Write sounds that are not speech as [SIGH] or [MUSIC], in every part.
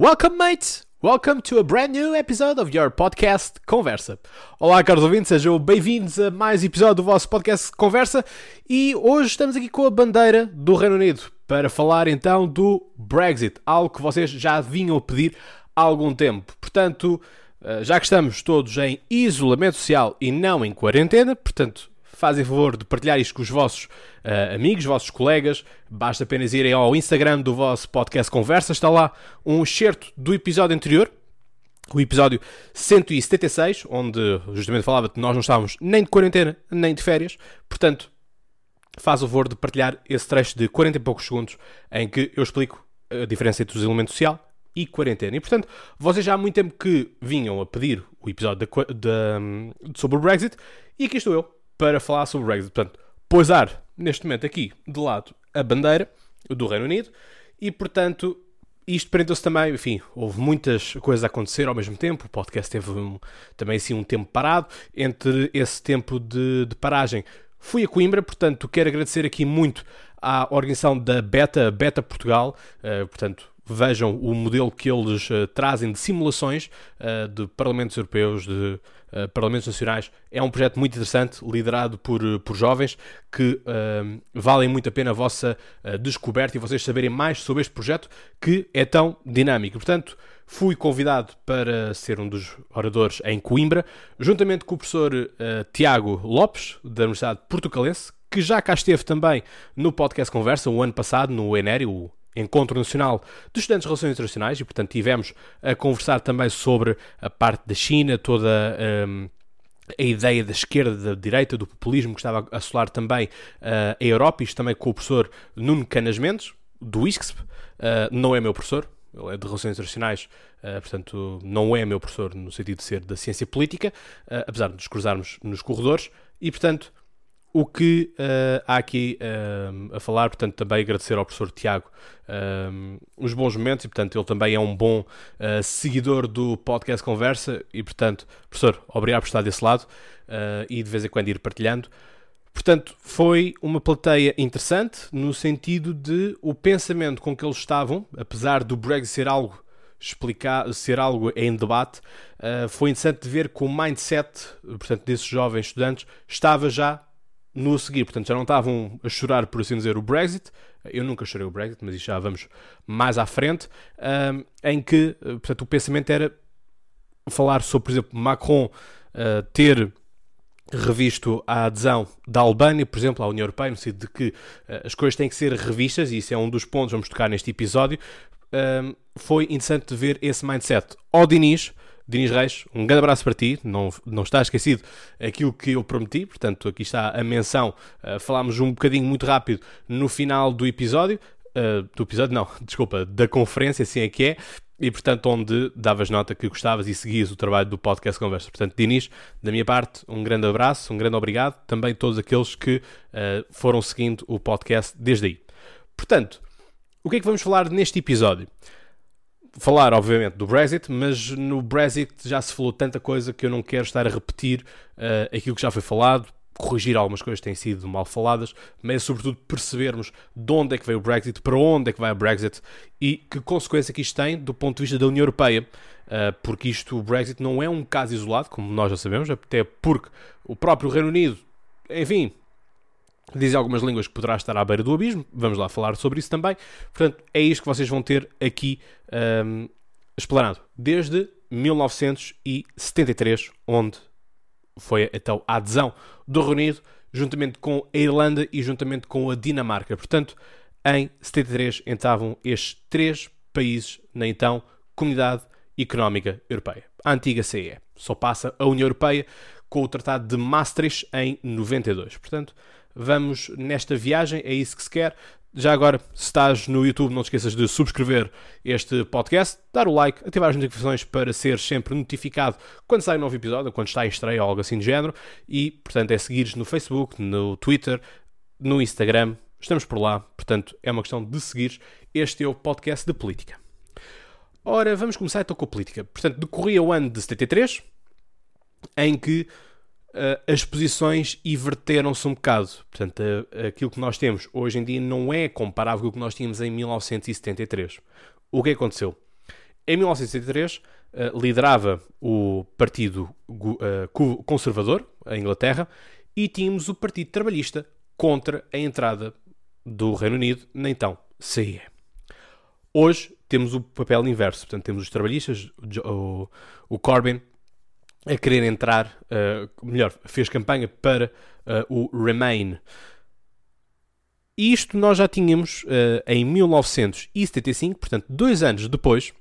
Welcome, mates! Welcome to a brand new episode of your podcast Conversa. Olá, caros ouvintes, sejam bem-vindos a mais episódio do vosso podcast Conversa e hoje estamos aqui com a bandeira do Reino Unido para falar então do Brexit, algo que vocês já vinham pedir há algum tempo. Portanto, eh, já que estamos todos em isolamento social e não em quarentena, portanto, fazem favor de partilhar isto com os vossos uh, amigos, vossos colegas. Basta apenas irem ao Instagram do vosso podcast Conversa, está lá um excerto do episódio anterior, o episódio 176, onde justamente falava que nós não estávamos nem de quarentena, nem de férias. Portanto, faz o favor de partilhar esse trecho de 40 e poucos segundos em que eu explico a diferença entre o isolamento social e quarentena. E, portanto, vocês já há muito tempo que vinham a pedir o episódio de, de, sobre o Brexit e aqui estou eu para falar sobre o Brexit. Portanto, pousar neste momento aqui de lado a bandeira do Reino Unido e, portanto, isto prendeu-se também, enfim, houve muitas coisas a acontecer ao mesmo tempo, o podcast teve um, também assim um tempo parado, entre esse tempo de, de, paragem fui a Coimbra, portanto quero agradecer aqui muito à organização da Beta, Beta Portugal, uh, portanto vejam o modelo que eles uh, trazem de simulações uh, de parlamentos europeus, de uh, parlamentos nacionais. É um projeto muito interessante, liderado por, por jovens, que valem muito a pena a vossa descoberta e vocês saberem mais sobre este projeto que é tão dinâmico. Portanto, fui convidado para ser um dos oradores em Coimbra, juntamente com o professor Tiago Lopes, da Universidade Portucalense, que já cá esteve também no podcast Conversa, o ano passado, no ENERI, o Encontro Nacional de Estudantes de Relações Internacionais, e portanto tivemos a conversar também sobre a parte da China, toda um, a ideia da esquerda, da direita, do populismo que estava a assolar também uh, a Europa, isto também com o professor Nuno Canas Mendes, do ISCSP, uh, não é meu professor, ele é de Relações Internacionais, uh, portanto não é meu professor no sentido de ser da ciência política, apesar de nos cruzarmos nos corredores, e portanto o que uh, há aqui uh, a falar, portanto, também agradecer ao professor Tiago uh, os bons momentos e, portanto, ele também é um bom seguidor do podcast Conversa e, portanto, professor, obrigado por estar desse lado e de vez em quando ir partilhando. Portanto, foi uma plateia interessante no sentido de o pensamento com que eles estavam, apesar do Brexit ser algo explicar, ser algo em debate, foi interessante de ver que o mindset, portanto, desses jovens estudantes estava já no a seguir, portanto, já não estavam a chorar, por assim dizer, o Brexit. Eu nunca chorei o Brexit, mas já vamos mais à frente. Um, em que, eh, portanto, o pensamento era falar sobre, por exemplo, Macron uh, ter revisto a adesão da Albânia, por exemplo, à União Europeia, no sentido de que uh, as coisas têm que ser revistas, e isso é um dos pontos que vamos tocar neste episódio. Um, foi interessante ver esse mindset. Ao Diniz, Dinis Reis, um grande abraço para ti, não, não está esquecido aquilo que eu prometi, portanto aqui está a menção, uh, falámos um bocadinho muito rápido no final do episódio, uh, do episódio não, [LAUGHS] desculpa, da conferência, assim é que é, e portanto onde davas nota que gostavas e seguias o trabalho do podcast Conversa. Portanto, Dinis, da minha parte, um grande abraço, um grande obrigado, também todos aqueles que uh, foram seguindo o podcast desde aí. Portanto, o que é que vamos falar neste episódio? Falar, obviamente, do Brexit, mas no Brexit já se falou tanta coisa que eu não quero estar a repetir uh, aquilo que já foi falado, corrigir algumas coisas que têm sido mal faladas, mas sobretudo percebermos de onde é que veio o Brexit, para onde é que vai o Brexit e que consequência que isto tem do ponto de vista da União Europeia, uh, porque isto, o Brexit, não é um caso isolado, como nós já sabemos, até porque o próprio Reino Unido, enfim, Dizem algumas línguas que poderá estar à beira do abismo, vamos lá falar sobre isso também. Portanto, é isto que vocês vão ter aqui um, explanado. Desde 1973, onde foi então a adesão do Reino Unido, juntamente com a Irlanda e juntamente com a Dinamarca. Portanto, em 73 entravam estes três países na então Comunidade Económica Europeia, a antiga CE. Só passa a União Europeia com o Tratado de Maastricht em 92. Portanto, vamos nesta viagem, é isso que se quer. Já agora, se estás no YouTube, não te esqueças de subscrever este podcast, dar o like, ativar as notificações para ser sempre notificado quando sai um novo episódio, quando está em estreia ou algo assim de género. E, portanto, é seguires no Facebook, no Twitter, no Instagram. Estamos por lá, portanto, é uma questão de seguir. Este é o podcast de política. Ora, vamos começar então com a política. Portanto, decorria o ano de 73, em que as posições inverteram-se um bocado. Portanto, uh, aquilo que nós temos hoje em dia não é comparável com o que nós tínhamos em 1973. O que aconteceu? Em 1963, uh, liderava o Partido Conservador, a Inglaterra, e tínhamos o Partido Trabalhista contra a entrada do Reino Unido na então CIE. Hoje temos o papel inverso, portanto temos os trabalhistas, o Corbyn a querer entrar, uh, melhor, fez campanha para uh, o Remain. Isto nós já tínhamos uh, em 1975, portanto, dois anos depois,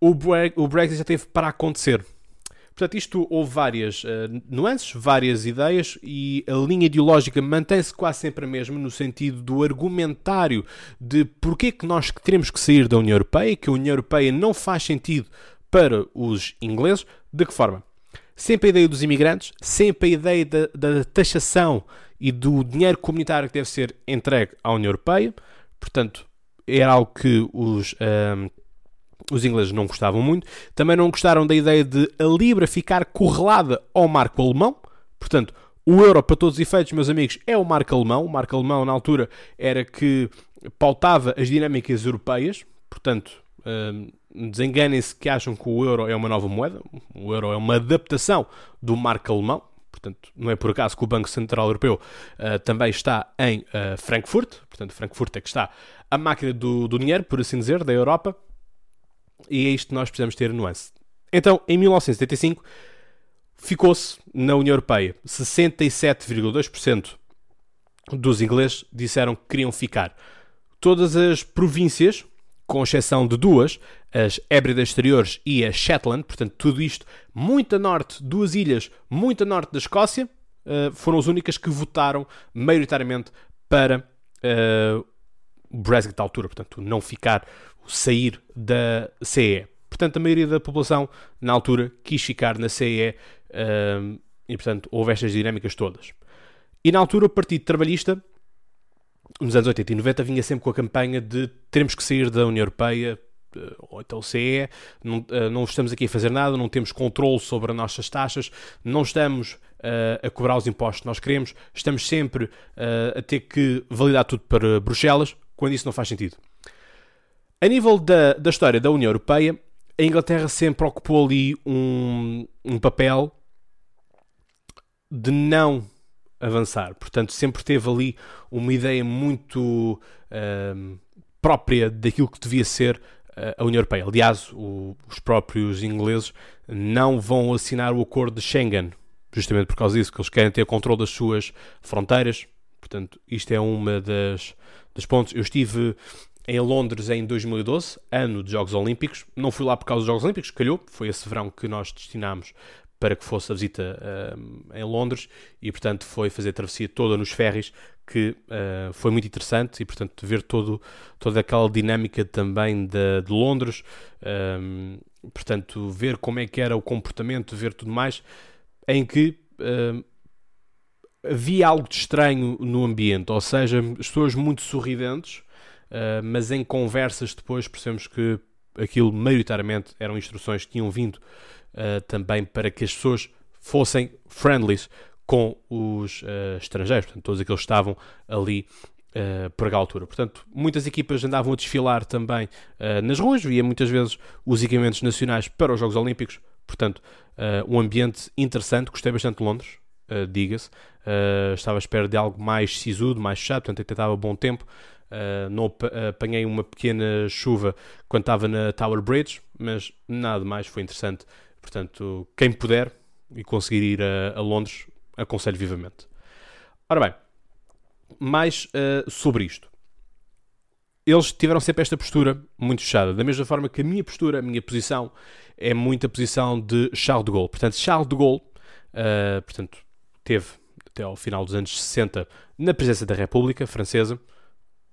o, Bre o Brexit já teve para acontecer. Portanto, isto houve várias uh, nuances, várias ideias e a linha ideológica mantém-se quase sempre a mesma no sentido do argumentário de porque que nós teremos que sair da União Europeia, que a União Europeia não faz sentido para os ingleses. De que forma? Sempre a ideia dos imigrantes, sempre a ideia da, da taxação e do dinheiro comunitário que deve ser entregue à União Europeia. Portanto, era algo que os, um, os ingleses não gostavam muito. Também não gostaram da ideia de a Libra ficar correlada ao marco alemão. Portanto, o euro, para todos os efeitos, meus amigos, é o marco alemão. O marco alemão, na altura, era que pautava as dinâmicas europeias. Portanto, um, desenganem-se que acham que o euro é uma nova moeda. O euro é uma adaptação do marco alemão. Portanto, não é por acaso que o Banco Central Europeu uh, também está em uh, Frankfurt. Portanto, Frankfurt é que está a máquina do, do dinheiro, por assim dizer, da Europa. E é isto que nós precisamos ter nuance. Então, em 1975, ficou-se na União Europeia 67,2% dos ingleses disseram que queriam ficar. Todas as províncias com exceção de duas, as Hébridas Exteriores e a Shetland, portanto, tudo isto muito a norte, duas ilhas muito a norte da Escócia, uh, foram as únicas que votaram maioritariamente para uh, o Brexit à altura, portanto, não ficar, sair da CE. Portanto, a maioria da população, na altura, quis ficar na CE uh, e, portanto, houve estas dinâmicas todas. E na altura, o Partido Trabalhista nos anos 80 e 90 vinha sempre com a campanha de teremos que sair da União Europeia eh, ou então CE, não, eh, não estamos aqui a fazer nada, não temos controle sobre as nossas taxas, não estamos uh, a cobrar os impostos que nós queremos, estamos sempre uh, a ter que validar tudo para Bruxelas, quando isso não faz sentido. A nível da, da história da União Europeia, a Inglaterra sempre ocupou ali um, um papel de não avançar. Portanto, sempre teve ali uma ideia muito uh, própria daquilo que devia ser uh, a União Europeia. Aliás, o, os próprios ingleses não vão assinar o acordo de Schengen, justamente por causa disso, que eles querem ter controle das suas fronteiras. Portanto, isto é uma das, das pontos. Eu estive em Londres em 2012, ano de Jogos Olímpicos. Não fui lá por causa dos Jogos Olímpicos, calhou, foi esse verão que nós destinámos para que fosse a visita uh, em Londres e, portanto, foi fazer a travessia toda nos ferries, que uh, foi muito interessante e, portanto, ver todo, toda aquela dinâmica também de, de Londres, eh, portanto, ver como é que era o comportamento, ver tudo mais, em que uh, havia algo de estranho no ambiente, ou seja, as pessoas muito sorridentes, mas em conversas depois percebemos que aquilo maioritariamente eram instruções que tinham vindo uh, também para que as pessoas fossem friendlies com os uh, estrangeiros, portanto, todos aqueles que estavam ali uh, por altura. Portanto, muitas equipas andavam a desfilar também uh, nas ruas, via muitas vezes os equipamentos nacionais para os Jogos Olímpicos, portanto, um ambiente interessante, gostei bastante de Londres, diga-se, estava à espera de algo mais sisudo, mais chato, portanto, até estava bom tempo, Uh, não apanhei uma pequena chuva quando estava na Tower Bridge, mas nada mais foi interessante. Portanto, quem puder e conseguir ir a, a Londres, aconselho vivamente. Ora bem, mais uh, sobre isto. Eles tiveram sempre esta postura muito fechada, da mesma forma que a minha postura, a minha posição, é muito a posição de Charles de Gaulle. Portanto, Charles de Gaulle, uh, portanto, teve até ao final dos anos 60 na presença da República Francesa,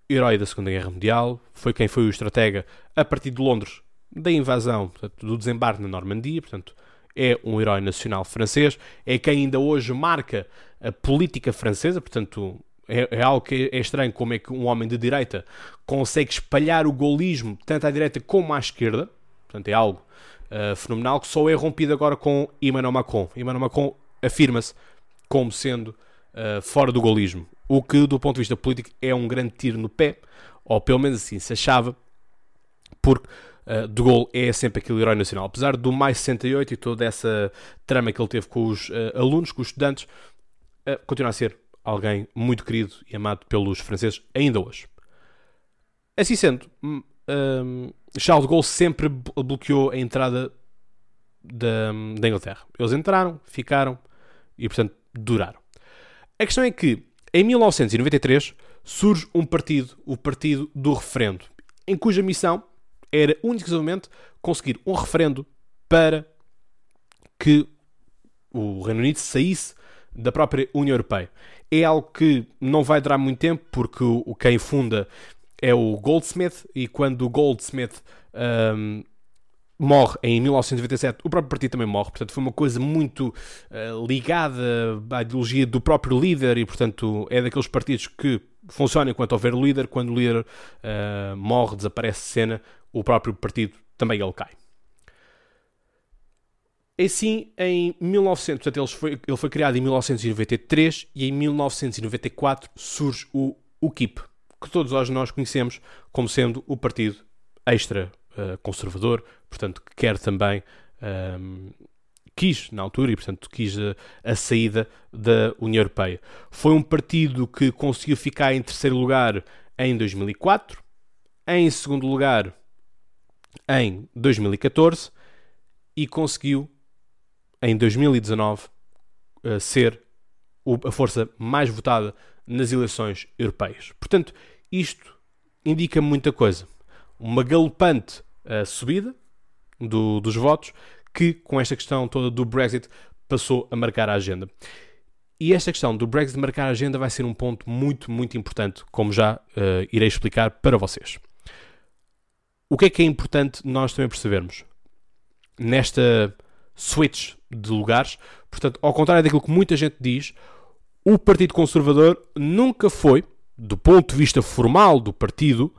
herói da Segunda Guerra Mundial, foi quem foi o estratega a partir de Londres da invasão, portanto, do desembarque na Normandia, portanto, é um herói nacional francês, é quem ainda hoje marca a política francesa, portanto, é, é, algo que é estranho como é que um homem de direita consegue espalhar o golismo tanto à direita como à esquerda, portanto, é algo uh, fenomenal que só é rompido agora com Emmanuel Macron. Emmanuel Macron afirma-se como sendo uh, fora do golismo, o que, do ponto de vista político, é um grande tiro no pé, ou pelo menos assim se achava, porque uh, de gol é sempre aquele herói nacional. Apesar do mais 68 e toda essa trama que ele teve com os uh, alunos, com os estudantes, uh, continua a ser alguém muito querido e amado pelos franceses ainda hoje. Assim sendo, um, Charles de Gaulle sempre bloqueou a entrada da, da Inglaterra. Eles entraram, ficaram e, portanto, duraram. A questão é que, em 1993, surge um partido, o Partido do Referendo, em cuja missão era unicamente conseguir um referendo para que o Reino Unido saísse da própria União Europeia. É algo que não vai durar muito tempo, porque o, quem funda é o Goldsmith, e quando o Goldsmith um, morre em 1997, o próprio partido também morre, portanto foi uma coisa muito uh, ligada à ideologia do próprio líder e portanto é daqueles partidos que funcionam enquanto houver líder, quando o líder uh, morre, desaparece de cena, o próprio partido também ele cai. Assim, em 1900, portanto, ele foi, ele foi criado em 1993 e em 1994 surge o UKIP, que todos nós conhecemos como sendo o partido extra uh, conservador, portanto, que quer também, um, ehm, quis na altura e, portanto, quis a, a, saída da União Europeia. Foi um partido que conseguiu ficar em terceiro lugar em 2004, em segundo lugar em 2014 e conseguiu em 2019 uh, ser a força mais votada nas eleições europeias. Portanto, isto indica muita coisa. Uma galopante uh, subida do, dos votos que, com esta questão toda do Brexit, passou a marcar a agenda. E esta questão do Brexit marcar a agenda vai ser um ponto muito, muito importante, como já uh, irei explicar para vocês. O que é que é importante nós também percebermos? Nesta switch de lugares, portanto, ao contrário daquilo que muita gente diz, o Partido Conservador nunca foi, do ponto de vista formal do partido,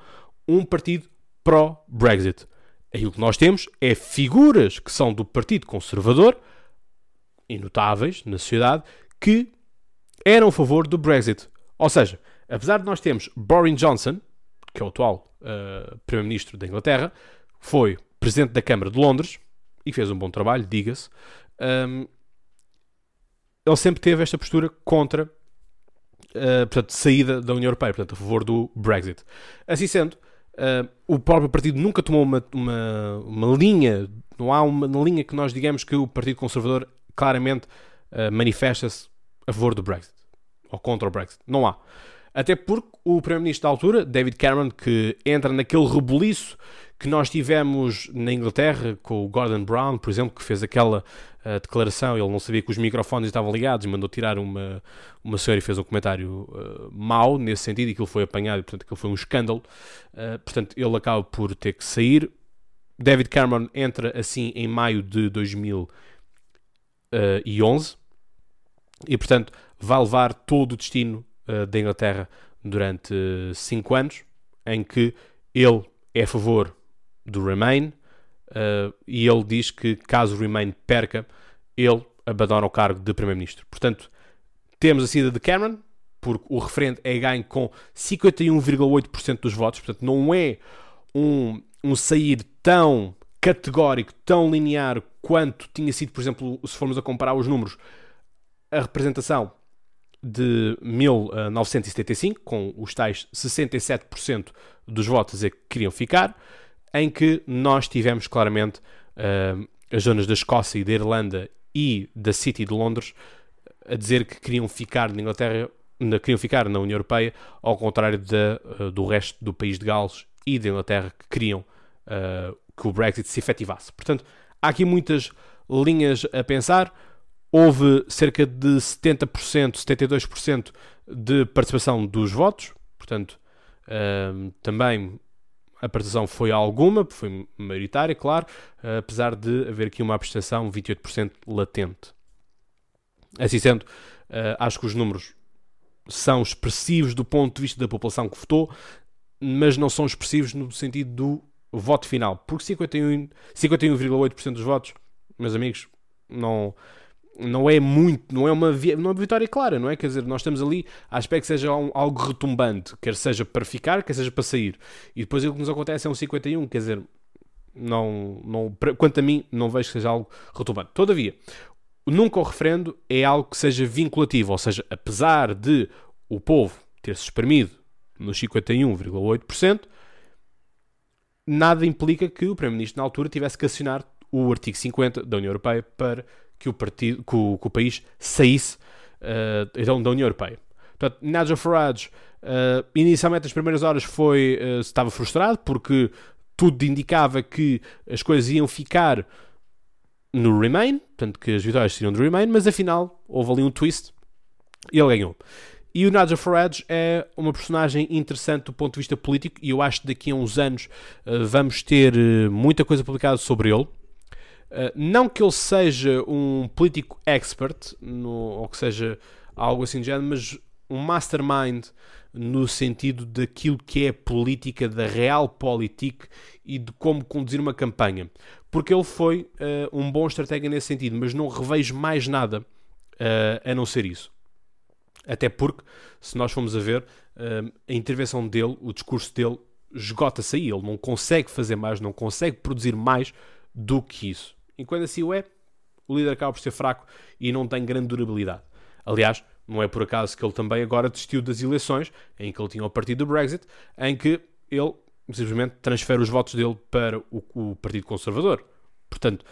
um partido pró-Brexit. Aquilo que nós temos é figuras que são do Partido Conservador, e notáveis na sociedade, que eram a favor do Brexit. Ou seja, apesar de nós termos Boris Johnson, que é o atual uh, Primeiro-Ministro da Inglaterra, foi Presidente da Câmara de Londres e fez um bom trabalho, diga-se. Um, ele sempre teve esta postura contra uh, portanto, saída da União Europeia, portanto, a favor do Brexit. Assim sendo, uh, o próprio partido nunca tomou uma, uma, uma, linha, não há uma linha que nós digamos que o Partido Conservador claramente uh, manifesta-se a favor do Brexit ou contra o Brexit. Não há. Até porque o Primeiro-Ministro da altura, David Cameron, que entra naquele rebuliço que nós tivemos na Inglaterra com o Gordon Brown, por exemplo, que fez aquela uh, declaração, ele não sabia que os microfones estavam ligados e mandou tirar uma, uma senhora e fez um comentário uh, mau nesse sentido e aquilo foi apanhado e, portanto, aquilo foi um escândalo. Uh, portanto, ele acaba por ter que sair. David Cameron entra assim em maio de 2011 e, portanto, vai levar todo o destino uh, da Inglaterra durante 5 anos, em que ele é a favor do Remain uh, e ele diz que caso o Remain perca, ele abandona o cargo de Primeiro-Ministro. Portanto, temos a saída de Cameron, porque o referendo é ganho com 51,8% dos votos, portanto, não é um, um sair tão categórico, tão linear quanto tinha sido, por exemplo, se formos a comparar os números, a representação de 1975, com os tais 67% dos votos a que queriam ficar, em que nós tivemos claramente uh, as zonas da Escócia e da Irlanda e da City de Londres a dizer que queriam ficar na Inglaterra, na, queriam ficar na União Europeia, ao contrário de, uh, do resto do país de Gales e da Inglaterra que queriam uh, que o Brexit se efetivasse. Portanto, há aqui muitas linhas a pensar houve cerca de 70%, 72% de participação dos votos, portanto, uh, também a participação foi alguma, foi maioritária, claro, uh, apesar de haver aqui uma abstenção 28% latente. Assim sendo, uh, acho que os números são expressivos do ponto de vista da população que votou, mas não são expressivos no sentido do voto final, porque 51,8% 51, dos votos, meus amigos, não não é muito, não é uma, não é uma vitória clara, não é? Quer dizer, nós estamos ali à espera que seja um, algo retumbante, quer seja para ficar, quer seja para sair. E depois o que nos acontece é um 51, quer dizer, não, não, quanto a mim, não vejo que seja algo relevante. Todavia, nunca o referendo é algo que seja vinculativo, ou seja, apesar de o povo ter-se espremido nos 51,8%, nada implica que o Primeiro-Ministro na altura tivesse que assinar o artigo 50 da União Europeia para que o, partido, que o, que o país saísse uh, então, da União Europeia. Portanto, Nigel Farage, uh, inicialmente, nas primeiras horas, foi, uh, estava frustrado porque tudo indicava que as coisas iam ficar no Remain, portanto, que as vitórias seriam do Remain, mas afinal houve ali um twist e ele ganhou. E o Nigel Farage é uma personagem interessante do ponto de vista político e eu acho que daqui a uns anos uh, vamos ter uh, muita coisa publicada sobre ele. Uh, não que ele seja um político expert, no, ou que seja algo assim de género, mas um mastermind no sentido daquilo que é política, da real política e de como conduzir uma campanha. Porque ele foi uh, um bom estratega nesse sentido, mas não revejo mais nada uh, a não ser isso. Até porque, se nós formos a ver, a intervenção dele, o discurso dele, esgota-se aí. Ele não consegue fazer mais, não consegue produzir mais do que isso. E quando assim o é, o líder acaba por ser fraco e não tem grande durabilidade. Aliás, não é por acaso que ele também agora desistiu das eleições, em que ele tinha o partido do Brexit, em que ele simplesmente transfere os votos dele para o, o Partido Conservador. Portanto,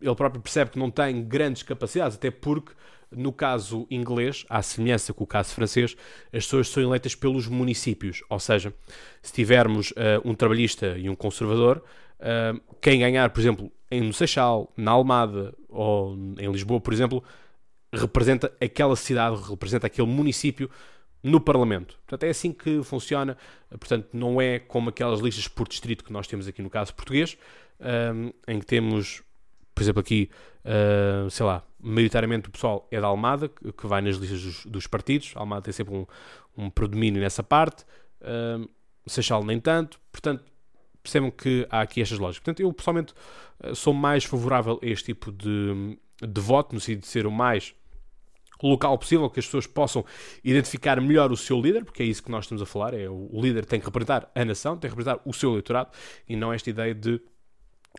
ele próprio percebe que não tem grandes capacidades, até porque no caso inglês, à semelhança com o caso francês, as pessoas são eleitas pelos municípios. Ou seja, se tivermos uh, um trabalhista e um conservador, uh, quem ganhar, por exemplo, em Seixal, na Almada ou em Lisboa, por exemplo, representa aquela cidade, representa aquele município no Parlamento. Portanto, é assim que funciona. Portanto, não é como aquelas listas por distrito que nós temos aqui no caso português, em que temos, por exemplo, aqui, sei lá, maioritariamente o pessoal é da Almada, que vai nas listas dos, dos partidos. A Almada tem sempre um, um predomínio nessa parte. Um, Seixal nem tanto. Portanto, percebam que há aqui estas lógicas. Portanto, eu pessoalmente sou mais favorável a este tipo de, de voto, no sentido de ser o mais local possível, que as pessoas possam identificar melhor o seu líder, porque é isso que nós estamos a falar, é o, líder tem que representar a nação, tem que representar o seu eleitorado, e não esta ideia de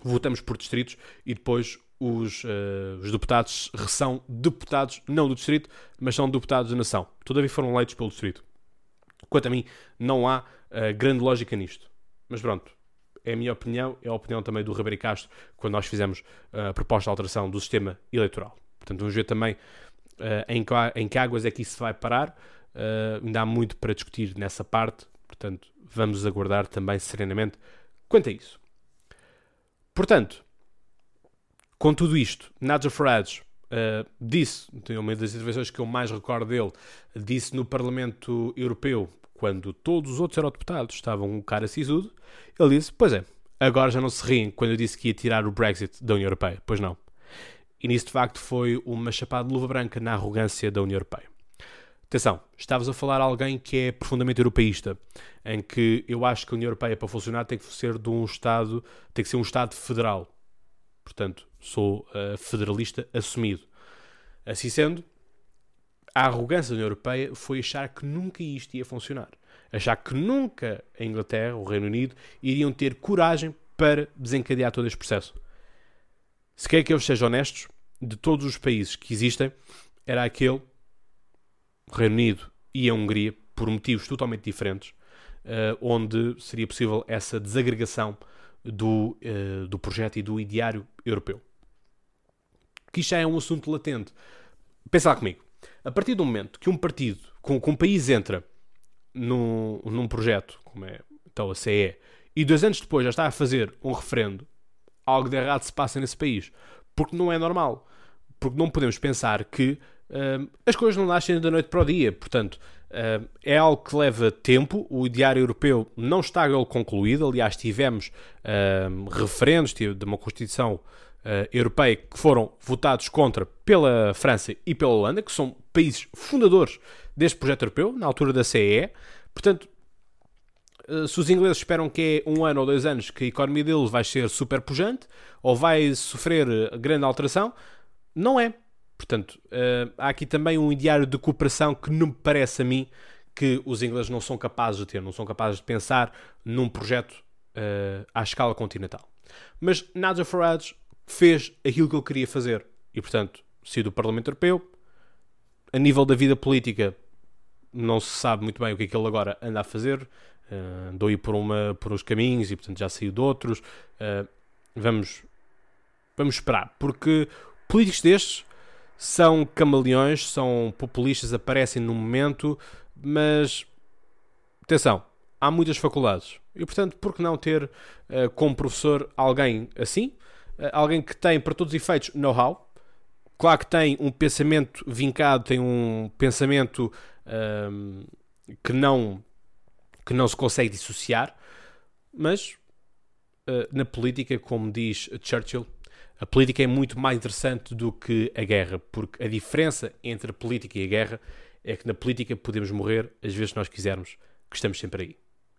votamos por distritos e depois os, uh, os deputados são deputados, não do distrito, mas são deputados da nação. Todavia foram eleitos pelo distrito. Quanto a mim, não há uh, grande lógica nisto. Mas pronto, é a minha opinião, é a opinião também do Ribeiro Castro, quando nós fizemos uh, a proposta de alteração do sistema eleitoral. Portanto, vamos ver também uh, em, que, águas é que isso vai parar. Uh, ainda há muito para discutir nessa parte, portanto, vamos aguardar também serenamente quanto a isso. Portanto, com tudo isto, Nigel Farage uh, disse, uma das intervenções que eu mais recordo dele, disse no Parlamento Europeu, quando todos os outros eurodeputados estavam um cara sisudo, ele disse: Pois é, agora já não se riem quando eu disse que ia tirar o Brexit da União Europeia. Pois não. E nisso, de facto, foi uma chapada de luva branca na arrogância da União Europeia. Atenção, estavas a falar a alguém que é profundamente europeísta, em que eu acho que a União Europeia, para funcionar, tem que ser de um Estado, tem que ser um Estado federal. Portanto, sou uh, federalista assumido. Assim sendo, a arrogância da União Europeia foi achar que nunca isto ia funcionar. Achar que nunca a Inglaterra, o Reino Unido, iriam ter coragem para desencadear todo este processo. Se quer que eu seja honestos, de todos os países que existem, era aquele, Reino Unido e a Hungria, por motivos totalmente diferentes, uh, onde seria possível essa desagregação do, uh, do projeto e do ideário europeu. Que isto já é um assunto latente. Pensa lá comigo. A partir do momento que um partido, com, com um país entra num, num projeto, como é então a CE, e dois anos depois já está a fazer um referendo algo de errado se passa nesse país. Porque não é normal. Porque não podemos pensar que uh, as coisas não nascem da noite para o dia. Portanto, uh, é algo que leva tempo. O diário europeu não está concluído. Aliás, tivemos uh, referendos de uma Constituição europeia que foram votados contra pela França e pela Holanda, que são países fundadores deste projeto europeu, na altura da CE. Portanto, eh, se os ingleses esperam que é um ano ou dois anos que a economia deles vai ser super pujante ou vai sofrer eh, grande alteração, não é. Portanto, uh, há aqui também um ideário de cooperação que não me parece a mim que os ingleses não são capazes de ter, não são capazes de pensar num projeto uh, à escala continental. Mas Nigel Farage fez aquilo que ele queria fazer e, portanto, saiu do Parlamento Europeu. A nível da vida política, não se sabe muito bem o que é que ele agora anda a fazer. Uh, andou aí por, uma, por uns caminhos e, portanto, já saiu de outros. Uh, vamos, vamos esperar, porque políticos destes são camaleões, são populistas, aparecem no momento, mas atenção, há muitas faculdades e, portanto, por que não ter uh, como professor alguém assim? Uh, alguém que tem, para todos os efeitos, know-how. Claro que tem um pensamento vincado, tem um pensamento uh, que, não, que não se consegue dissociar, mas uh, na política, como diz Churchill, a política é muito mais interessante do que a guerra, porque a diferença entre a política e a guerra é que na política podemos morrer às vezes que nós quisermos, que estamos sempre aí.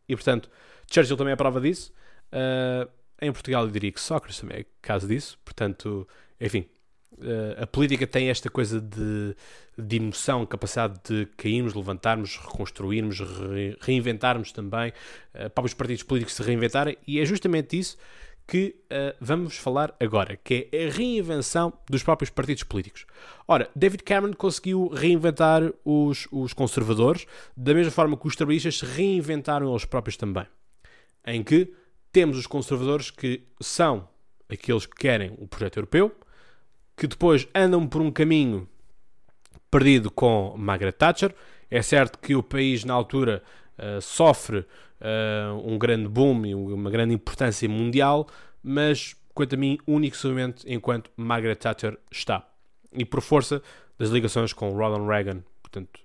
E portanto, Churchill também é prova disso. Uh, em Portugal eu diria que Sócrates também é caso disso. Portanto, enfim, uh, a política tem esta coisa de, de emoção, capacidade de cairmos, levantarmos, reconstruirmos, re, reinventarmos também, uh, para os partidos políticos se reinventarem, e é justamente isso que uh, vamos falar agora, que é a reinvenção dos próprios partidos políticos. Ora, David Cameron conseguiu reinventar os, os conservadores, da mesma forma que os trabalhistas se reinventaram eles próprios também. Em que temos os conservadores que são aqueles que querem o projeto europeu, que depois andam por um caminho perdido com Margaret Thatcher. É certo que o país, na altura, uh, sofre uh, um grande boom e uma grande importância mundial, mas, quanto a mim, único enquanto Margaret Thatcher está. E por força das ligações com Ronald Reagan, portanto,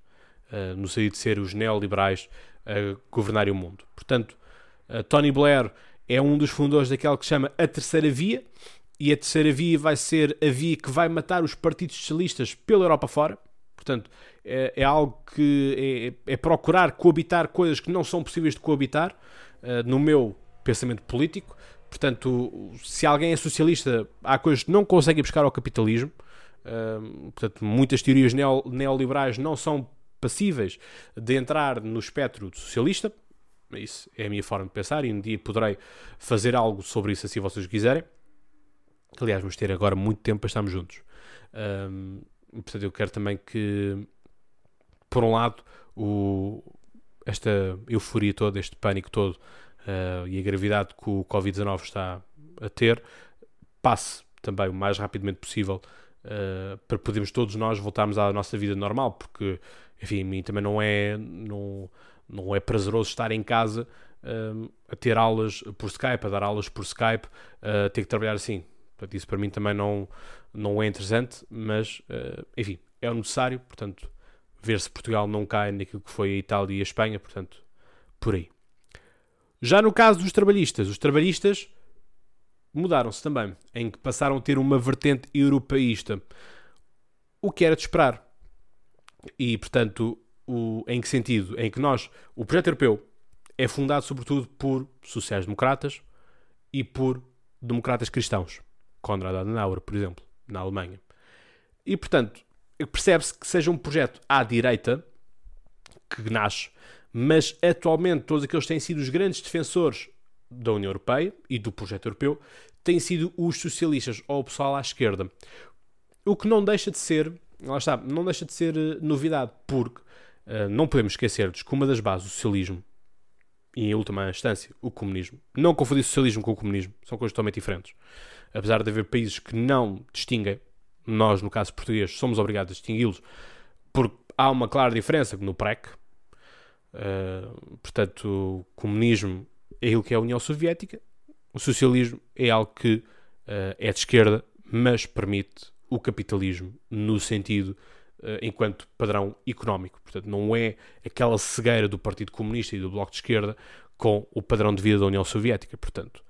uh, no sentido de ser os neoliberais a governarem o mundo. Portanto, Tony Blair é um dos fundadores daquela que se chama a Terceira Via, e a Terceira Via vai ser a via que vai matar os partidos socialistas pela Europa fora. Portanto, é, é algo que é, é, procurar coabitar coisas que não são possíveis de coabitar, uh, no meu pensamento político. Portanto, se alguém é socialista, há coisas que não conseguem buscar ao capitalismo. Uh, portanto, muitas teorias neo, neoliberais não são passíveis de entrar no espectro socialista. Isso é a minha forma de pensar e um dia poderei fazer algo sobre isso se vocês quiserem. Aliás, vamos ter agora muito tempo para estarmos juntos. Um, portanto, eu quero também que, por um lado, o, esta euforia toda, este pânico todo uh, e a gravidade que o Covid-19 está a ter passe também o mais rapidamente possível uh, para podermos todos nós voltarmos à nossa vida normal, porque, enfim, a mim também não é, não, não é prazeroso estar em casa uh, a ter aulas por Skype, a dar aulas por Skype, a ter que trabalhar assim. Portanto, isso para mim também não, não é interessante, mas, uh, enfim, é o necessário, portanto, ver se Portugal não cai naquilo que foi a Itália e a Espanha, portanto, por aí. Já no caso dos trabalhistas, os trabalhistas mudaram-se também, em que passaram a ter uma vertente europeísta, o que era de esperar. E, portanto, o, em que sentido? Em que nós, o projeto europeu é fundado sobretudo por sociais-democratas e por democratas cristãos. Konrad Adenauer, por exemplo, na Alemanha. E, portanto, percebe-se que seja um projeto à direita que nasce, mas atualmente todos aqueles que têm sido os grandes defensores da União Europeia e do projeto europeu têm sido os socialistas ou o pessoal à esquerda. O que não deixa de ser, lá está, não deixa de ser uh, novidade, porque não podemos esquecer-nos que uma das bases do socialismo e, em última instância, o comunismo, não confundir socialismo com o comunismo, são coisas totalmente diferentes apesar de haver países que não distinguem, nós, no caso português, somos obrigados a distingui-los, porque há uma clara diferença no PREC. Uh, portanto, o comunismo é aquilo que é a União Soviética, o socialismo é algo que uh, é de esquerda, mas permite o capitalismo no sentido enquanto padrão económico. Portanto, não é aquela cegueira do Partido Comunista e do Bloco de Esquerda com o padrão de vida da União Soviética. Portanto,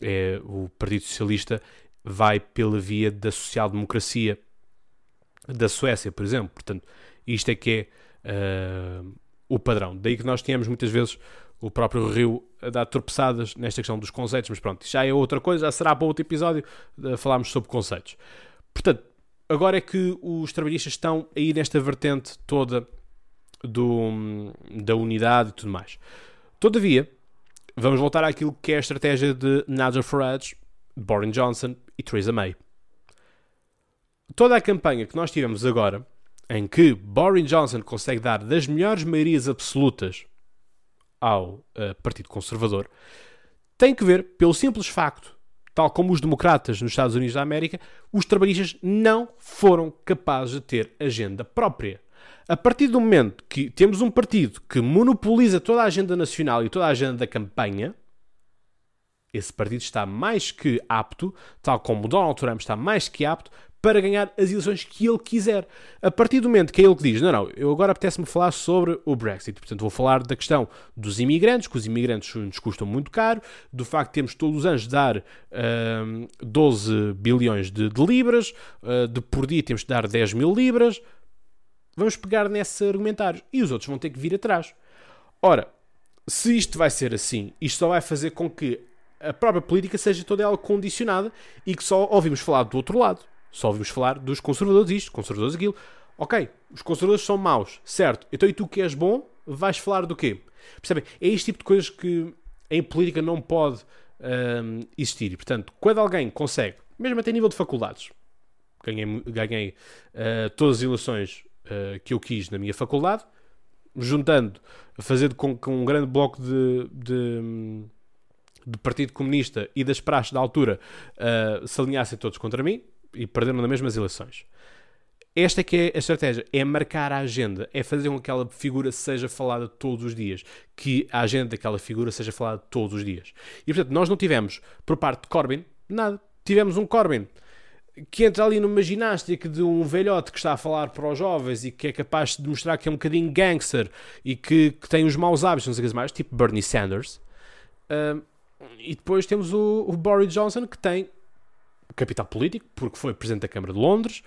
é, o Partido Socialista vai pela via da social-democracia da Suécia, por exemplo. Portanto, isto é que é uh, o padrão. Daí que nós tínhamos muitas vezes o próprio Rio a dar tropeçadas nesta questão dos conceitos, mas pronto, já é outra coisa, já será para outro episódio uh, falarmos sobre conceitos. Portanto, agora é que os trabalhistas estão aí nesta vertente toda do, da unidade e tudo mais. Todavia, vamos voltar àquilo que é a estratégia de Nigel Farage, Boris Johnson e Theresa May. Toda a campanha que nós tivemos agora, em que Boris Johnson consegue dar das melhores maiorias absolutas ao uh, Partido Conservador, tem que ver pelo simples facto, tal como os democratas nos Estados Unidos da América, os trabalhistas não foram capazes de ter agenda própria. A partir do momento que temos um partido que monopoliza toda a agenda nacional e toda a agenda da campanha, esse partido está mais que apto, tal como Donald Trump está mais que apto, para ganhar as eleições que ele quiser. A partir do momento que é ele que diz, não, não, eu agora apetece-me falar sobre o Brexit, portanto vou falar da questão dos imigrantes, que os imigrantes nos custam muito caro, do facto de termos todos os anos de dar uh, 12 bilhões de, de libras, uh, de por dia temos de dar 10 mil libras, vamos pegar nesse argumentário e os outros vão ter que vir atrás. Ora, se isto vai ser assim, isto só vai fazer com que a própria política seja toda ela condicionada e que só ouvimos falar do outro lado. Só ouvimos falar dos conservadores isto, conservadores aquilo. Ok, os conservadores são maus, certo. Então e tu que és bom, vais falar do quê? Percebem? É este tipo de coisas que em política não pode um, existir. E, portanto, quando alguém consegue, mesmo até nível de faculdades, ganhei, ganhei uh, todas as eleições uh, que eu quis na minha faculdade, juntando, fazendo com que um grande bloco de, de, de Partido Comunista e das praxes da altura uh, se alinhassem todos contra mim, e perderam nas mesmas eleições. Esta é que é a estratégia, é marcar a agenda, é fazer com que aquela figura seja falada todos os dias, que a agenda daquela figura seja falada todos os dias. E portanto, nós não tivemos, por parte de Corbyn, nada. Tivemos um Corbyn que entra ali numa ginástica de um velhote que está a falar para os jovens e que é capaz de mostrar que é um bocadinho gangster e que, que tem os maus hábitos, não sei o que mais, tipo Bernie Sanders. E depois temos o, o Boris Johnson que tem capital político, porque foi Presidente da Câmara de Londres,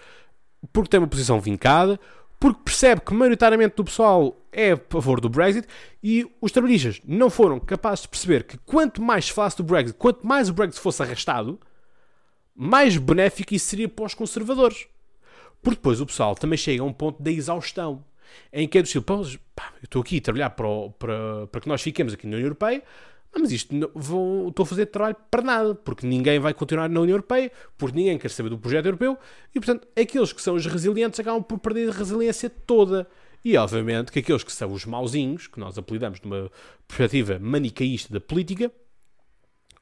porque tem uma posição vincada, porque percebe que maioritariamente do pessoal é a favor do Brexit e os trabalhistas não foram capazes de perceber que quanto mais se falasse do Brexit, quanto mais o Brexit fosse arrastado, mais benéfico isso seria para os conservadores. Porque depois o pessoal também chega a um ponto da exaustão, em que é do estilo, pá, eu estou aqui a trabalhar para, para, para que nós fiquemos aqui na União Europeia, ah, mas isto não, vou, estou a fazer trabalho para nada, porque ninguém vai continuar na União Europeia, porque ninguém quer saber do projeto europeu, e portanto, aqueles que são os resilientes acabam por perder a resiliência toda. E obviamente que aqueles que são os mauzinhos, que nós apelidamos numa perspectiva manicaísta da política,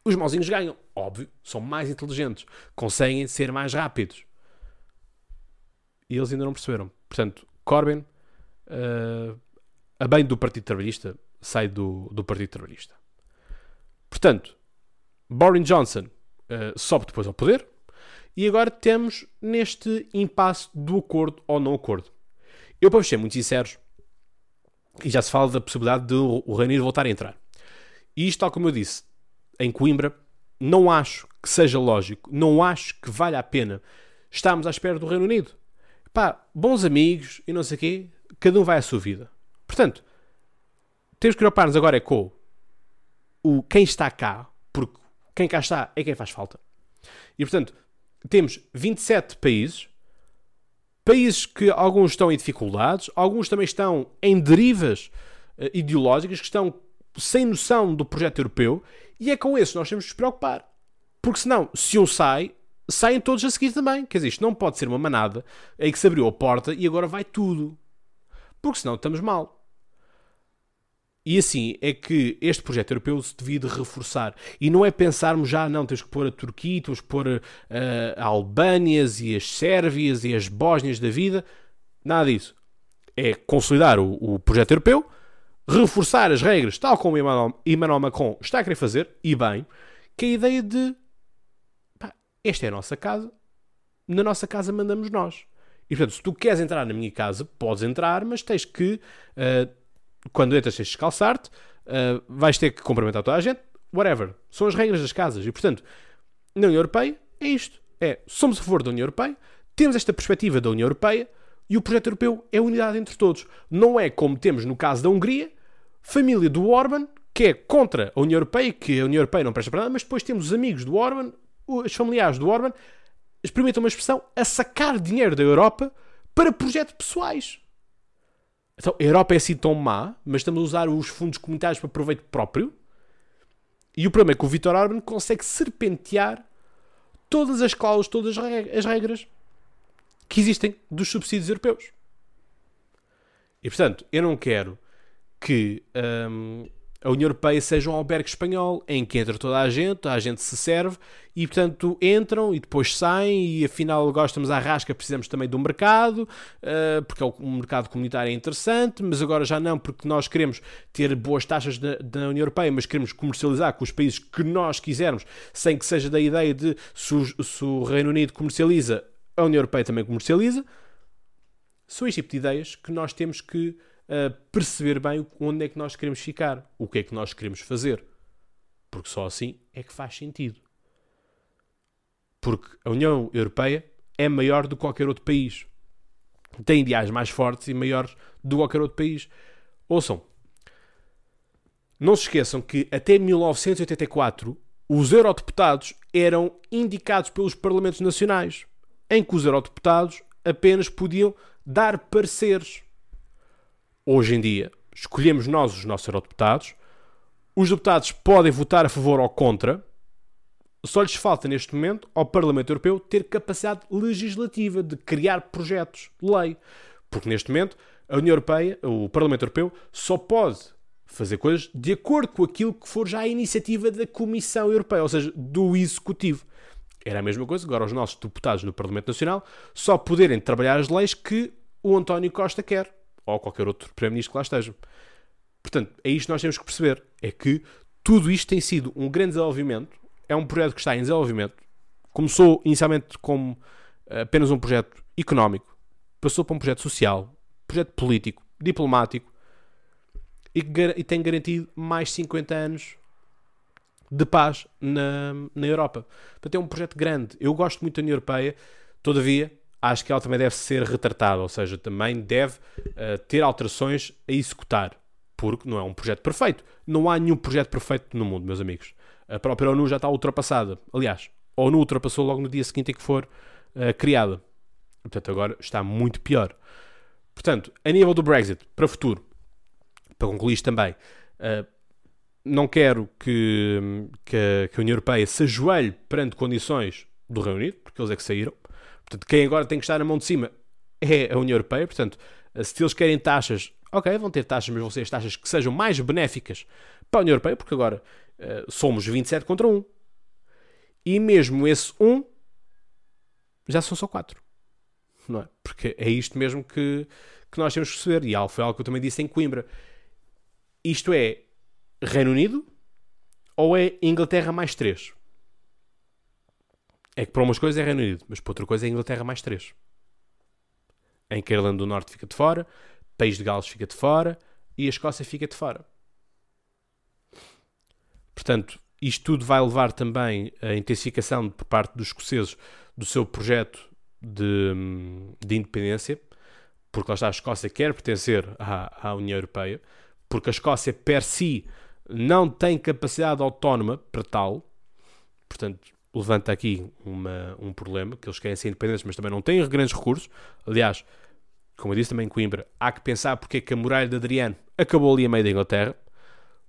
os mauzinhos ganham. Óbvio, são mais inteligentes, conseguem ser mais rápidos. E eles ainda não perceberam. Portanto, Corbyn, uh, a bem do Partido Trabalhista, sai do, do Partido Trabalhista. Portanto, Boris Johnson uh, sobe depois ao poder e agora temos neste impasse do acordo ou não acordo. Eu, para ser muito sinceros, e já se fala da possibilidade de o Reino Unido voltar a entrar. E isto, tal como eu disse, em Coimbra, não acho que seja lógico, não acho que valha a pena estarmos à espera do Reino Unido. Pá, bons amigos e não sei o quê, cada um vai à sua vida. Portanto, temos que preocupar-nos agora é com o quem está cá, porque quem cá está é quem faz falta. E portanto, temos 27 países, países que alguns estão em dificuldades, alguns também estão em derivas uh, ideológicas, que estão sem noção do projeto europeu, e é com esses nós temos de nos preocupar. Porque senão, se um sai, saem todos a seguir também. Quer dizer, isto não pode ser uma manada em que se abriu a porta e agora vai tudo. Porque senão estamos mal. E assim é que este projeto europeu se devia de reforçar. E não é pensarmos já, não, temos que pôr a Turquia, temos que pôr uh, a Albânias e as Sérvias e as Bósnias da vida. Nada disso. É consolidar o, o projeto europeu, reforçar as regras, tal como Emmanuel Macron está a querer fazer, e bem, que a ideia de pá, esta é a nossa casa, na nossa casa mandamos nós. E portanto, se tu queres entrar na minha casa, podes entrar, mas tens que uh, quando entras tens de descalçar-te, uh, vais ter que cumprimentar toda a gente, whatever. São as regras das casas. E, portanto, na União Europeia é isto. É, somos a favor da União Europeia, temos esta perspectiva da União Europeia e o projeto europeu é unidade entre todos. Não é como temos no caso da Hungria, família do Orban, que é contra a União Europeia, que a União Europeia não presta para nada, mas depois temos os amigos do Orban, os familiares do Orban, experimentam uma expressão, a sacar dinheiro da Europa para projetos pessoais. Então, a Europa é assim tão má, mas estamos a usar os fundos comunitários para proveito próprio. E o problema é que o Viktor Orban consegue serpentear todas as cláusulas, todas as regras que existem dos subsídios europeus. E portanto, eu não quero que hum, a União Europeia seja um albergue espanhol em que entra toda a gente, a gente se serve e, portanto, entram e depois saem e afinal gostamos à rasca, precisamos também do mercado, uh, porque o mercado comunitário é interessante, mas agora já não, porque nós queremos ter boas taxas da, União Europeia, mas queremos comercializar com os países que nós quisermos, sem que seja da ideia de se o Reino Unido comercializa, a União Europeia também comercializa. São este tipo de ideias que nós temos que perceber bem onde é que nós queremos ficar, o que é que nós queremos fazer. Porque só assim é que faz sentido. Porque a União Europeia é maior do que qualquer outro país. Tem ideais mais fortes e maiores do que qualquer outro país. Ouçam, não se esqueçam que até 1984 os eurodeputados eram indicados pelos parlamentos nacionais, em que os eurodeputados apenas podiam dar pareceres. Hoje em dia, escolhemos nós os nossos eurodeputados, os deputados podem votar a favor ou contra, só lhes falta neste momento ao Parlamento Europeu ter capacidade legislativa de criar projetos de lei. Porque neste momento a União Europeia, o Parlamento Europeu, só pode fazer coisas de acordo com aquilo que for já a iniciativa da Comissão Europeia, ou seja, do Executivo. Era a mesma coisa, agora os nossos deputados no Parlamento Nacional só poderem trabalhar as leis que o António Costa quer ou qualquer outro Primeiro-Ministro que lá esteja. Portanto, é isto que nós temos que perceber: é que tudo isto tem sido um grande desenvolvimento, é um projeto que está em desenvolvimento. Começou inicialmente como eh, apenas um projeto económico, passou para um projeto social, projeto político, diplomático e, e tem garantido mais 50 anos de paz na, na Europa. Portanto, é um projeto grande. Eu gosto muito da União Europeia, todavia, acho que ela também deve ser retratada, ou seja, também deve uh, ter alterações a executar, porque não é um projeto perfeito. Não há nenhum projeto perfeito no mundo, meus amigos. A própria ONU já está ultrapassada. Aliás, a ONU ultrapassou logo no dia seguinte em que for uh, criada. Portanto, agora está muito pior. Portanto, a nível do Brexit, para futuro, para concluir isto também, uh, não quero que, que, que a União Europeia se ajoelhe perante condições do Reino Unido, porque eles é que saíram. Portanto, quem agora tem que estar na mão de cima é a União Europeia. Portanto, se eles querem taxas, ok, vão ter taxas, mas vão ser as taxas que sejam mais benéficas para a União Europeia, porque agora uh, somos 27 contra 1. E mesmo esse 1 já são só 4. Não é? Porque é isto mesmo que, que nós temos que perceber. E foi algo que eu também disse em Coimbra. Isto é Reino Unido ou é Inglaterra mais 3? É que para umas coisas é Reino Unido, mas para outra coisa é Inglaterra mais 3. Em que a Irlanda do Norte fica de fora, País de Gales fica de fora e a Escócia fica de fora. Portanto, isto tudo vai levar também a intensificação por parte dos escoceses do seu projeto de, de independência, porque lá está, a Escócia quer pertencer à, à União Europeia, porque a Escócia per si não tem capacidade autónoma para tal, portanto, levanta aqui uma, um problema, que eles querem ser independentes, mas também não têm grandes recursos. Aliás, como eu disse também em Coimbra, há que pensar porque é que a muralha de Adriano acabou ali a meio da Inglaterra.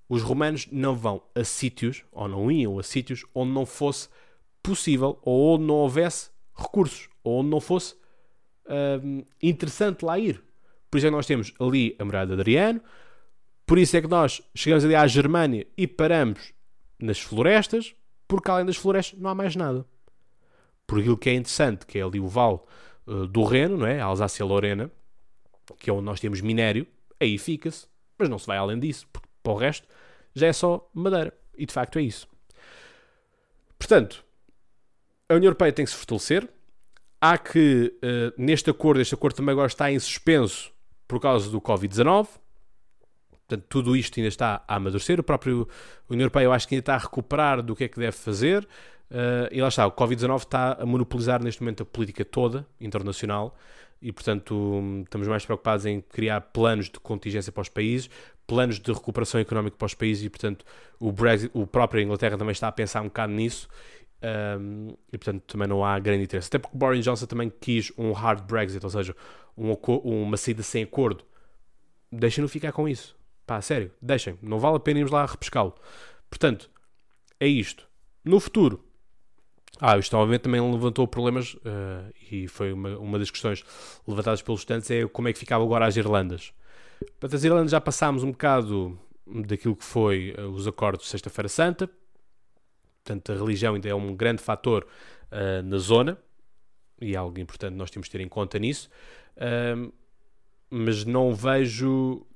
Os romanos não vão a sítios, ou não iam a sítios, onde não fosse possível, ou onde não houvesse recursos, ou onde não fosse hum, interessante lá ir. Por isso é que nós temos ali a muralha de Adriano, por isso é que nós chegamos ali à Germânia e paramos nas florestas, porque além das florestas não há mais nada. Por aquilo que é interessante, que é ali o vale uh, do Reno, não é? a Alsácia-Lorena, que é onde nós temos minério, aí fica-se, mas não se vai além disso, porque para o resto já é só madeira. E de facto é isso. Portanto, a União Europeia tem que se fortalecer. Há que, uh, neste acordo, este acordo também agora está em suspenso por causa do Covid-19. Portanto, tudo isto ainda está a amadurecer. O próprio União Europeia, eu acho que ainda está a recuperar do que é que deve fazer. Uh, e lá está, o Covid-19 está a monopolizar neste momento a política toda internacional e, portanto, estamos mais preocupados em criar planos de contingência para os países, planos de recuperação económica para os países e, portanto, o, Brexit, o próprio Inglaterra também está a pensar um bocado nisso. Um, e portanto também não há grande interesse. Até porque Boris Johnson também quis um hard Brexit, ou seja, um, uma saída sem acordo. Deixem-no ficar com isso. Pá, sério, deixem, não vale a pena irmos lá repescá-lo. Portanto, é isto. No futuro, ah, isto obviamente também levantou problemas uh, e foi uma, uma das questões levantadas pelos estudantes é como é que ficava agora as Irlandas. Para as Irlandas já passámos um bocado daquilo que foi uh, os acordos de Sexta-feira Santa, portanto a religião ainda é um grande fator uh, na zona e é algo importante nós temos de ter em conta nisso, mas não vejo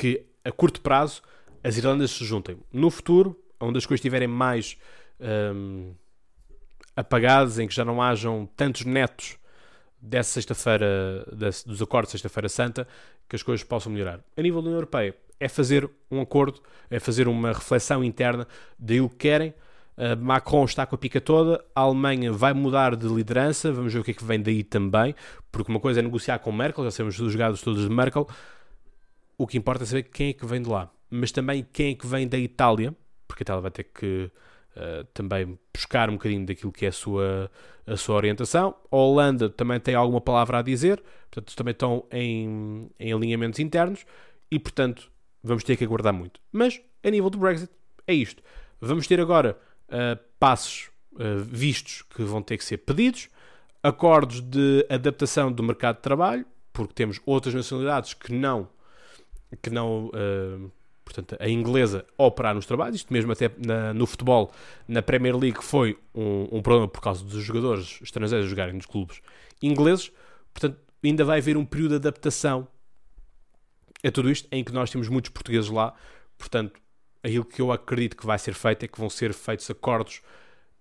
que a curto prazo as Irlandas se juntem. No futuro, onde as coisas estiverem mais um, apagadas, em que já não hajam tantos netos dessa sexta-feira, dos acordos de Sexta-feira Santa, que as coisas possam melhorar. A nível da União Europeia, é fazer um acordo, é fazer uma reflexão interna de o que querem. Uh, Macron está com a pica toda, a Alemanha vai mudar de liderança, vamos ver o que é que vem daí também, porque uma coisa é negociar com Merkel, já sabemos os jogados todos de Merkel, o que importa é saber quem é que vem de lá, mas também quem é que vem da Itália, porque a Itália vai ter que uh, também buscar um bocadinho daquilo que é a sua, a sua orientação. A Holanda também tem alguma palavra a dizer, portanto, também estão em, em alinhamentos internos e, portanto, vamos ter que aguardar muito. Mas, a nível do Brexit, é isto. Vamos ter agora uh, passos uh, vistos que vão ter que ser pedidos, acordos de adaptação do mercado de trabalho, porque temos outras nacionalidades que não que não uh, portanto, a inglesa operar nos trabalhos, isto mesmo até na, no futebol, na Premier League foi um, um, problema por causa dos jogadores estrangeiros jogarem nos clubes ingleses, portanto, ainda vai haver um período de adaptação a tudo isto, em que nós temos muitos portugueses lá, portanto, aquilo que eu acredito que vai ser feito é que vão ser feitos acordos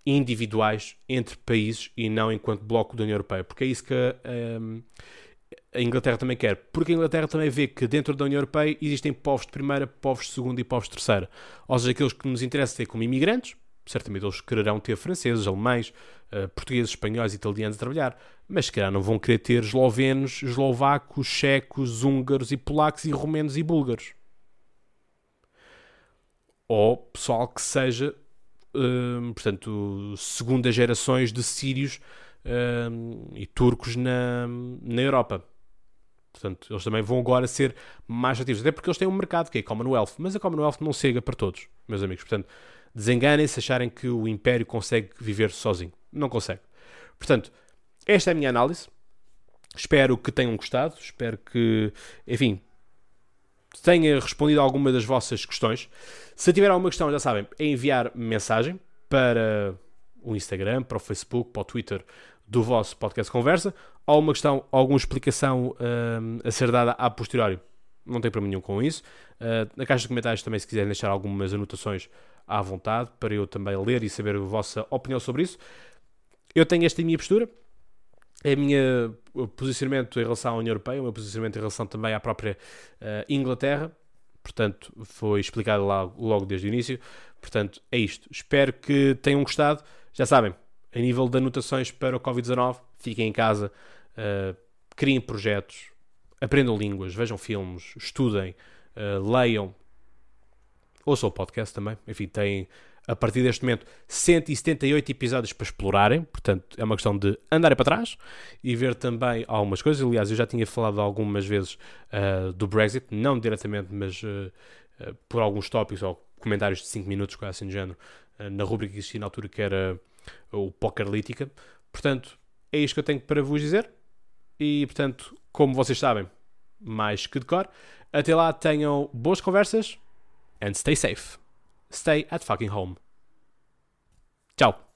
individuais entre países e não enquanto bloco da União Europeia, porque é isso que um, a Inglaterra também quer, porque a Inglaterra também vê que dentro da União Europeia existem povos de primeira, povos de segunda e povos de terceira. Ou seja, aqueles que nos interessam ter como imigrantes, certamente eles quererão ter franceses, alemães, uh, portugueses, espanhóis, italianos a trabalhar, mas se calhar não vão querer ter eslovenos, eslovacos, checos, húngaros e polacos e romenos e búlgaros. Ou pessoal que seja, uh, portanto, segunda gerações de sírios uh, e turcos na, na Europa. Portanto, eles também vão agora ser mais ativos, até porque eles têm um mercado que é a Commonwealth, mas a Commonwealth não chega para todos, meus amigos. Portanto, desenganem-se acharem que o Império consegue viver sozinho. Não consegue. Portanto, esta é a minha análise. Espero que tenham gostado. Espero que, enfim, tenha respondido a alguma das vossas questões. Se tiver alguma questão, já sabem, é enviar mensagem para o Instagram, para o Facebook, para o Twitter do vosso podcast Conversa, ou uma questão, alguma explicação uh, a ser dada a posteriori. Não tem problema nenhum com isso. Uh, na caixa de comentários também, se quiserem deixar algumas anotações à vontade, para eu também ler e saber a vossa opinião sobre isso. Eu tenho esta minha postura, é o meu posicionamento em relação à União Europeia, o meu posicionamento em relação também à própria uh, Inglaterra. Portanto, foi explicado lá, logo desde o início. Portanto, é isto. Espero que tenham gostado. Já sabem, a nível de anotações para o Covid-19, fiquem em casa, uh, criem projetos, aprendam línguas, vejam filmes, estudem, uh, leiam, ouçam o podcast também. Enfim, têm a partir deste momento 178 episódios para explorarem, portanto é uma questão de andarem para trás e ver também algumas coisas. Aliás, eu já tinha falado algumas vezes uh, do Brexit, não diretamente, mas uh, uh, por alguns tópicos ou comentários de 5 minutos, quase assim de género, na rubrica que existia na altura que era o Pokerlítica. Portanto, é isto que eu tenho para vos dizer. E, portanto, como vocês sabem, mais que de cor, até lá tenham boas conversas and stay safe. Stay at fucking home. Tchau.